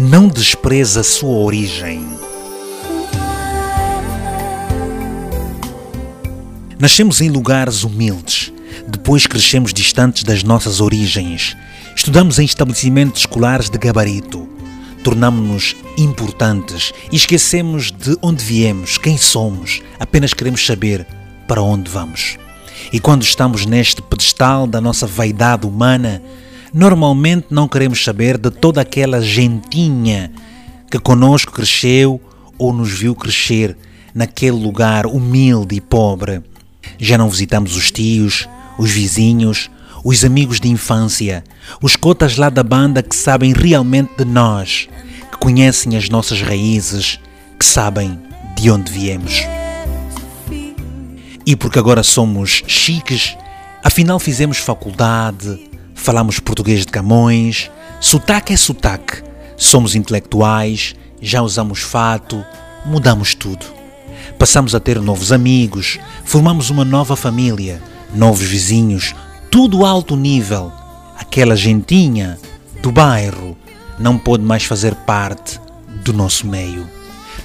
não despreza sua origem. Nascemos em lugares humildes, depois crescemos distantes das nossas origens. Estudamos em estabelecimentos escolares de gabarito. Tornamos-nos importantes e esquecemos de onde viemos, quem somos, apenas queremos saber para onde vamos. E quando estamos neste pedestal da nossa vaidade humana, normalmente não queremos saber de toda aquela gentinha que conosco cresceu ou nos viu crescer naquele lugar humilde e pobre. Já não visitamos os tios, os vizinhos, os amigos de infância, os cotas lá da banda que sabem realmente de nós, que conhecem as nossas raízes, que sabem de onde viemos. E porque agora somos chiques, afinal fizemos faculdade, falamos português de Camões, sotaque é sotaque, somos intelectuais, já usamos fato, mudamos tudo. Passamos a ter novos amigos, formamos uma nova família, novos vizinhos, tudo alto nível. Aquela gentinha do bairro não pôde mais fazer parte do nosso meio.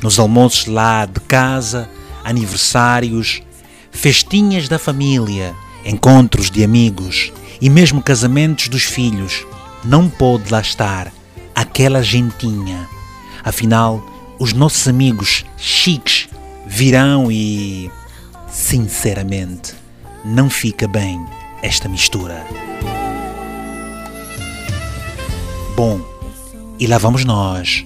Nos almoços lá de casa, aniversários, festinhas da família, encontros de amigos e mesmo casamentos dos filhos, não pôde lá estar aquela gentinha. Afinal, os nossos amigos chiques virão e, sinceramente, não fica bem esta mistura. Bom, e lá vamos nós,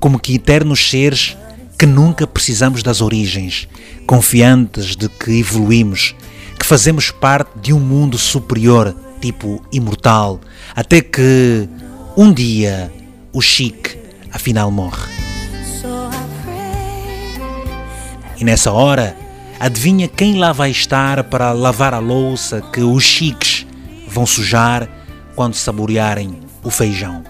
como que eternos seres que nunca precisamos das origens, confiantes de que evoluímos, que fazemos parte de um mundo superior, tipo imortal, até que um dia o chique afinal morre. E nessa hora, adivinha quem lá vai estar para lavar a louça que os chiques vão sujar quando saborearem o feijão?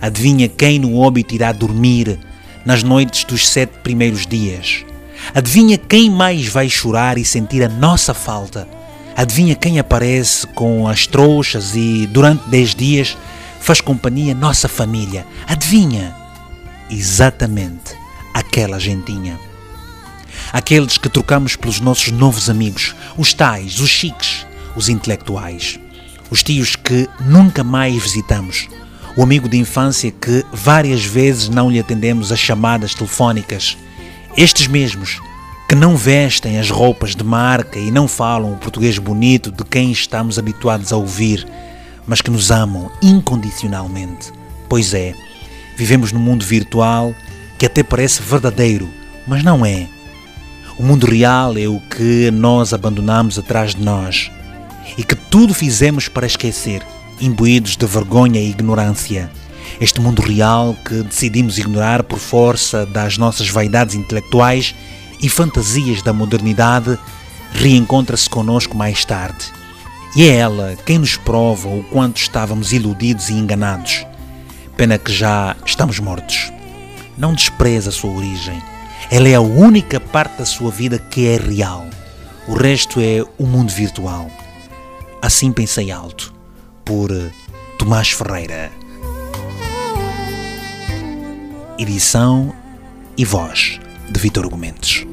Adivinha quem no óbito irá dormir nas noites dos sete primeiros dias? Adivinha quem mais vai chorar e sentir a nossa falta? Adivinha quem aparece com as trouxas e durante dez dias faz companhia à nossa família? Adivinha? Exatamente aquela gentinha. Aqueles que trocamos pelos nossos novos amigos, os tais, os chiques, os intelectuais, os tios que nunca mais visitamos, o amigo de infância que várias vezes não lhe atendemos as chamadas telefónicas, estes mesmos que não vestem as roupas de marca e não falam o português bonito de quem estamos habituados a ouvir, mas que nos amam incondicionalmente. Pois é, vivemos num mundo virtual que até parece verdadeiro, mas não é. O mundo real é o que nós abandonamos atrás de nós e que tudo fizemos para esquecer imbuídos de vergonha e ignorância. Este mundo real que decidimos ignorar por força das nossas vaidades intelectuais e fantasias da modernidade reencontra-se conosco mais tarde. E é ela quem nos prova o quanto estávamos iludidos e enganados. Pena que já estamos mortos. Não despreza a sua origem. Ela é a única parte da sua vida que é real. O resto é o mundo virtual. Assim pensei alto por Tomás Ferreira. Edição e voz de Vitor Argumentos.